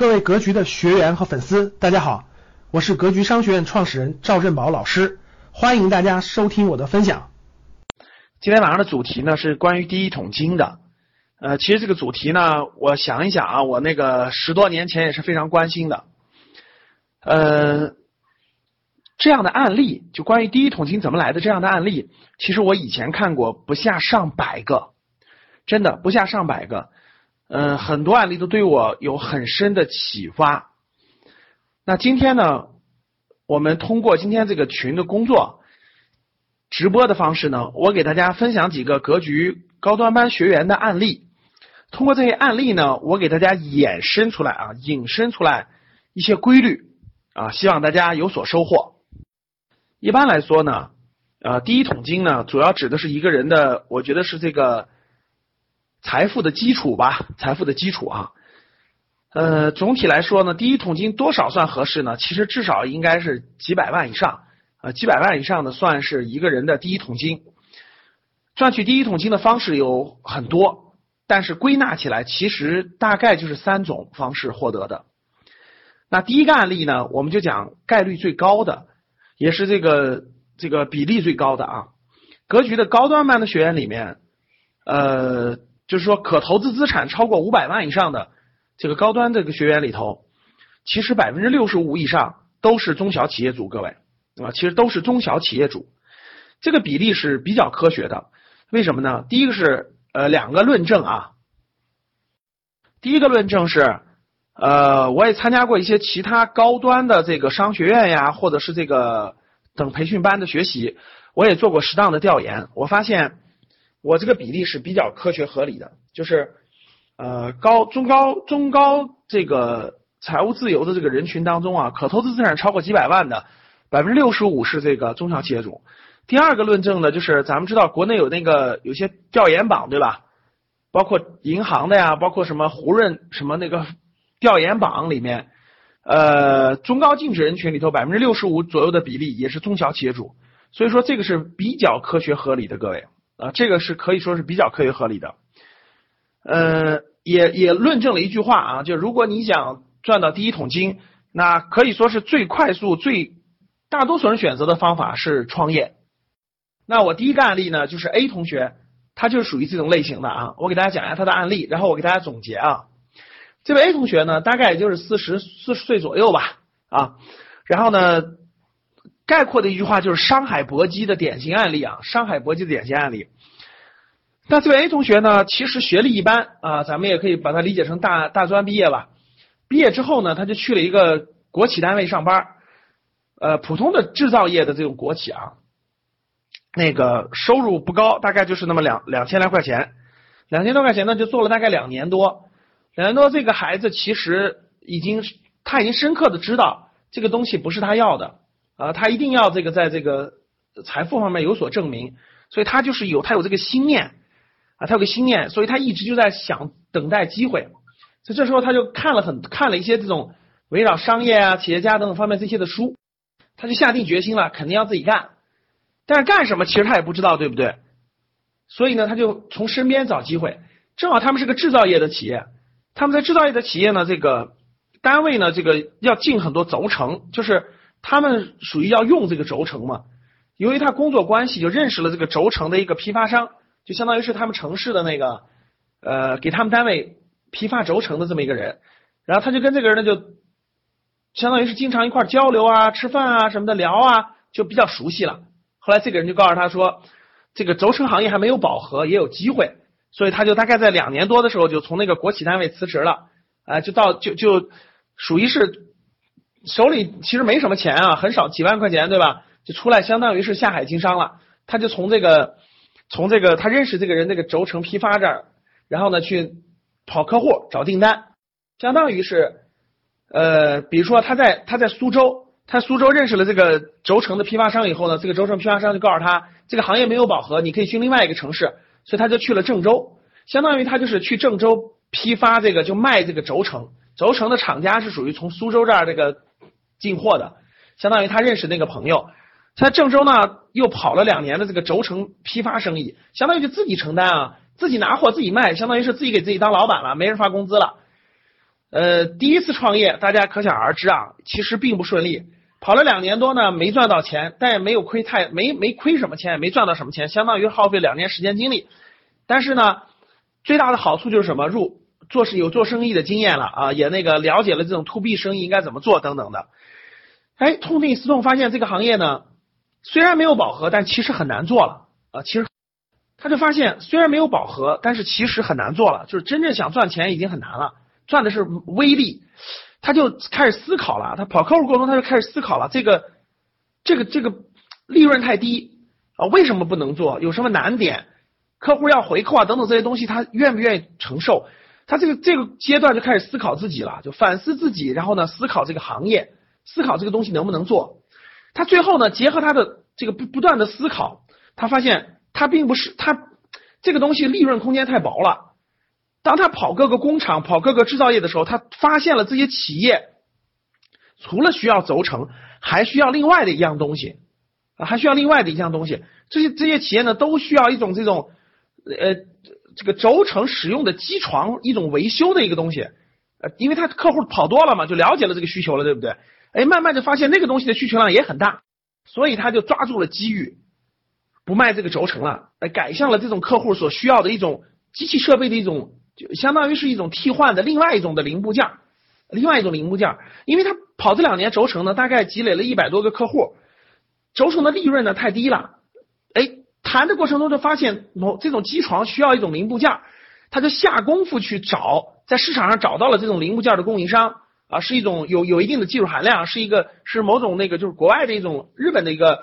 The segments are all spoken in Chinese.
各位格局的学员和粉丝，大家好，我是格局商学院创始人赵振宝老师，欢迎大家收听我的分享。今天晚上的主题呢是关于第一桶金的。呃，其实这个主题呢，我想一想啊，我那个十多年前也是非常关心的。呃，这样的案例，就关于第一桶金怎么来的这样的案例，其实我以前看过不下上百个，真的不下上百个。嗯，很多案例都对我有很深的启发。那今天呢，我们通过今天这个群的工作直播的方式呢，我给大家分享几个格局高端班学员的案例。通过这些案例呢，我给大家衍生出来啊，引申出来一些规律啊，希望大家有所收获。一般来说呢，呃，第一桶金呢，主要指的是一个人的，我觉得是这个。财富的基础吧，财富的基础啊，呃，总体来说呢，第一桶金多少算合适呢？其实至少应该是几百万以上，呃，几百万以上的算是一个人的第一桶金。赚取第一桶金的方式有很多，但是归纳起来，其实大概就是三种方式获得的。那第一个案例呢，我们就讲概率最高的，也是这个这个比例最高的啊。格局的高端班的学员里面，呃。就是说，可投资资产超过五百万以上的这个高端这个学员里头，其实百分之六十五以上都是中小企业主，各位啊，其实都是中小企业主，这个比例是比较科学的。为什么呢？第一个是呃两个论证啊，第一个论证是呃我也参加过一些其他高端的这个商学院呀，或者是这个等培训班的学习，我也做过适当的调研，我发现。我这个比例是比较科学合理的，就是呃高中高中高这个财务自由的这个人群当中啊，可投资资产超过几百万的百分之六十五是这个中小企业主。第二个论证呢，就是咱们知道国内有那个有些调研榜对吧？包括银行的呀，包括什么胡润什么那个调研榜里面，呃中高净值人群里头百分之六十五左右的比例也是中小企业主，所以说这个是比较科学合理的，各位。啊，这个是可以说是比较科学合理的，呃，也也论证了一句话啊，就如果你想赚到第一桶金，那可以说是最快速、最大多数人选择的方法是创业。那我第一个案例呢，就是 A 同学，他就是属于这种类型的啊。我给大家讲一下他的案例，然后我给大家总结啊。这位 A 同学呢，大概也就是四十四十岁左右吧啊，然后呢。概括的一句话就是商海搏击的典型案例啊，商海搏击的典型案例。那这位 A 同学呢，其实学历一般啊，咱们也可以把它理解成大大专毕业吧。毕业之后呢，他就去了一个国企单位上班，呃，普通的制造业的这种国企啊，那个收入不高，大概就是那么两两千来块钱，两千多块钱呢，就做了大概两年多。两年多，这个孩子其实已经他已经深刻的知道这个东西不是他要的。啊，他一定要这个在这个财富方面有所证明，所以他就是有他有这个心念啊，他有个心念，所以他一直就在想等待机会。所以这时候他就看了很看了一些这种围绕商业啊、企业家等等方面这些的书，他就下定决心了，肯定要自己干。但是干什么其实他也不知道，对不对？所以呢，他就从身边找机会。正好他们是个制造业的企业，他们在制造业的企业呢，这个单位呢，这个要进很多轴承，就是。他们属于要用这个轴承嘛？由于他工作关系，就认识了这个轴承的一个批发商，就相当于是他们城市的那个呃，给他们单位批发轴承的这么一个人。然后他就跟这个人呢，就相当于是经常一块交流啊、吃饭啊什么的聊啊，就比较熟悉了。后来这个人就告诉他说，这个轴承行业还没有饱和，也有机会，所以他就大概在两年多的时候就从那个国企单位辞职了，啊，就到就就属于是。手里其实没什么钱啊，很少几万块钱，对吧？就出来相当于是下海经商了。他就从这个从这个他认识这个人那个轴承批发这儿，然后呢去跑客户找订单，相当于是呃，比如说他在他在苏州，他苏州认识了这个轴承的批发商以后呢，这个轴承批发商就告诉他这个行业没有饱和，你可以去另外一个城市，所以他就去了郑州，相当于他就是去郑州批发这个就卖这个轴承，轴承的厂家是属于从苏州这儿这个。进货的，相当于他认识那个朋友，在郑州呢又跑了两年的这个轴承批发生意，相当于就自己承担啊，自己拿货自己卖，相当于是自己给自己当老板了，没人发工资了。呃，第一次创业，大家可想而知啊，其实并不顺利，跑了两年多呢，没赚到钱，但也没有亏太没没亏什么钱，也没赚到什么钱，相当于耗费两年时间精力。但是呢，最大的好处就是什么？入做事有做生意的经验了啊，也那个了解了这种 to B 生意应该怎么做等等的。哎，痛定思痛，发现这个行业呢，虽然没有饱和，但其实很难做了啊。其实他就发现，虽然没有饱和，但是其实很难做了，就是真正想赚钱已经很难了。赚的是微利，他就开始思考了。他跑客户过程中，他就开始思考了。这个，这个，这个利润太低啊，为什么不能做？有什么难点？客户要回扣啊，等等这些东西，他愿不愿意承受？他这个这个阶段就开始思考自己了，就反思自己，然后呢，思考这个行业，思考这个东西能不能做。他最后呢，结合他的这个不不断的思考，他发现他并不是他这个东西利润空间太薄了。当他跑各个工厂、跑各个制造业的时候，他发现了这些企业除了需要轴承，还需要另外的一样东西啊，还需要另外的一样东西。这些这些企业呢，都需要一种这种呃这个轴承使用的机床，一种维修的一个东西。呃，因为他客户跑多了嘛，就了解了这个需求了，对不对？哎，慢慢就发现那个东西的需求量也很大，所以他就抓住了机遇，不卖这个轴承了，哎，改向了这种客户所需要的一种机器设备的一种。就相当于是一种替换的另外一种的零部件，另外一种零部件，因为他跑这两年轴承呢，大概积累了一百多个客户，轴承的利润呢太低了，谈的过程中就发现某这种机床需要一种零部件，他就下功夫去找，在市场上找到了这种零部件的供应商啊，是一种有有一定的技术含量，是一个是某种那个就是国外的一种日本的一个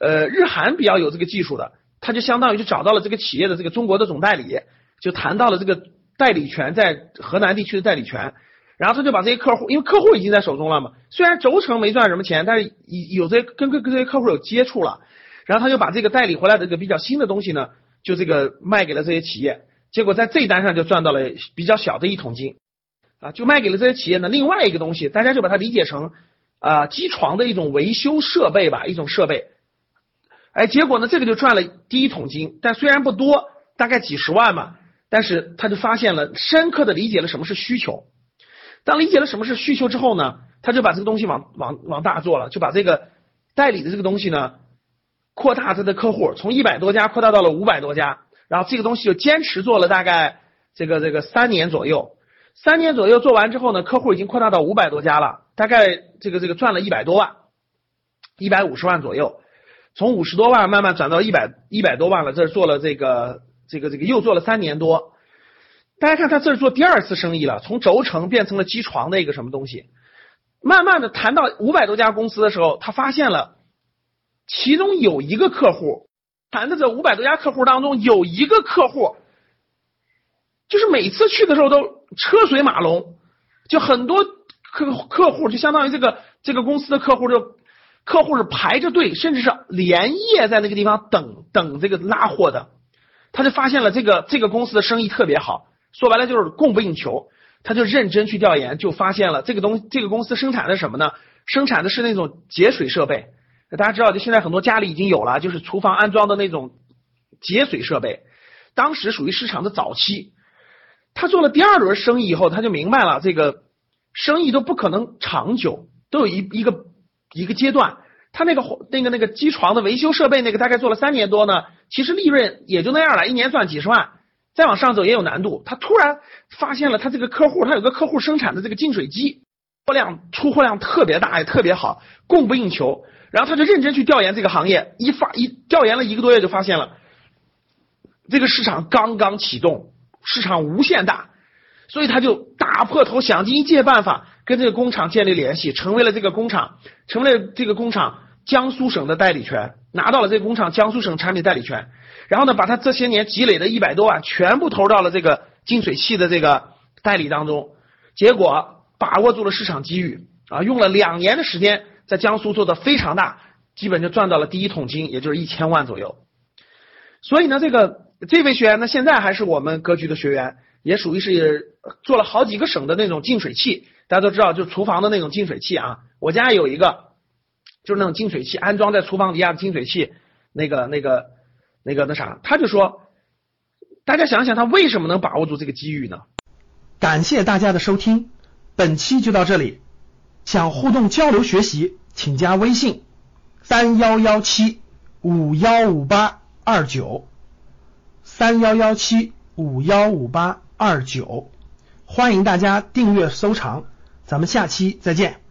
呃日韩比较有这个技术的，他就相当于就找到了这个企业的这个中国的总代理，就谈到了这个。代理权在河南地区的代理权，然后他就把这些客户，因为客户已经在手中了嘛，虽然轴承没赚什么钱，但是有有些跟跟跟这些客户有接触了，然后他就把这个代理回来的这个比较新的东西呢，就这个卖给了这些企业，结果在这一单上就赚到了比较小的一桶金，啊，就卖给了这些企业呢。另外一个东西，大家就把它理解成啊机床的一种维修设备吧，一种设备，哎，结果呢这个就赚了第一桶金，但虽然不多，大概几十万嘛。但是他就发现了，深刻的理解了什么是需求。当理解了什么是需求之后呢，他就把这个东西往往往大做了，就把这个代理的这个东西呢，扩大他的客户，从一百多家扩大到了五百多家。然后这个东西就坚持做了大概这个这个三年左右。三年左右做完之后呢，客户已经扩大到五百多家了，大概这个这个赚了一百多万，一百五十万左右。从五十多万慢慢转到一百一百多万了，这是做了这个。这个这个又做了三年多，大家看他这是做第二次生意了，从轴承变成了机床的一个什么东西。慢慢的谈到五百多家公司的时候，他发现了其中有一个客户，谈的这五百多家客户当中有一个客户，就是每次去的时候都车水马龙，就很多客客户就相当于这个这个公司的客户就客户是排着队，甚至是连夜在那个地方等等这个拉货的。他就发现了这个这个公司的生意特别好，说白了就是供不应求。他就认真去调研，就发现了这个东这个公司生产的什么呢？生产的是那种节水设备。大家知道，就现在很多家里已经有了，就是厨房安装的那种节水设备。当时属于市场的早期。他做了第二轮生意以后，他就明白了，这个生意都不可能长久，都有一一个一个阶段。他那个那个那个机床的维修设备那个大概做了三年多呢，其实利润也就那样了，一年赚几十万，再往上走也有难度。他突然发现了他这个客户，他有个客户生产的这个净水机，货量出货量特别大，也特别好，供不应求。然后他就认真去调研这个行业，一发一调研了一个多月就发现了，这个市场刚刚启动，市场无限大，所以他就打破头想尽一切办法。跟这个工厂建立联系，成为了这个工厂，成为了这个工厂江苏省的代理权，拿到了这个工厂江苏省产品代理权。然后呢，把他这些年积累的一百多万全部投到了这个净水器的这个代理当中，结果把握住了市场机遇啊，用了两年的时间，在江苏做的非常大，基本就赚到了第一桶金，也就是一千万左右。所以呢，这个这位学员呢，现在还是我们格局的学员，也属于是做了好几个省的那种净水器。大家都知道，就厨房的那种净水器啊，我家有一个，就是那种净水器，安装在厨房底下的净水器，那个、那个、那个、那啥，他就说，大家想想，他为什么能把握住这个机遇呢？感谢大家的收听。本期就到这里，想互动交流学习，请加微信三幺幺七五幺五八二九三幺幺七五幺五八二九，欢迎大家订阅收藏，咱们下期再见。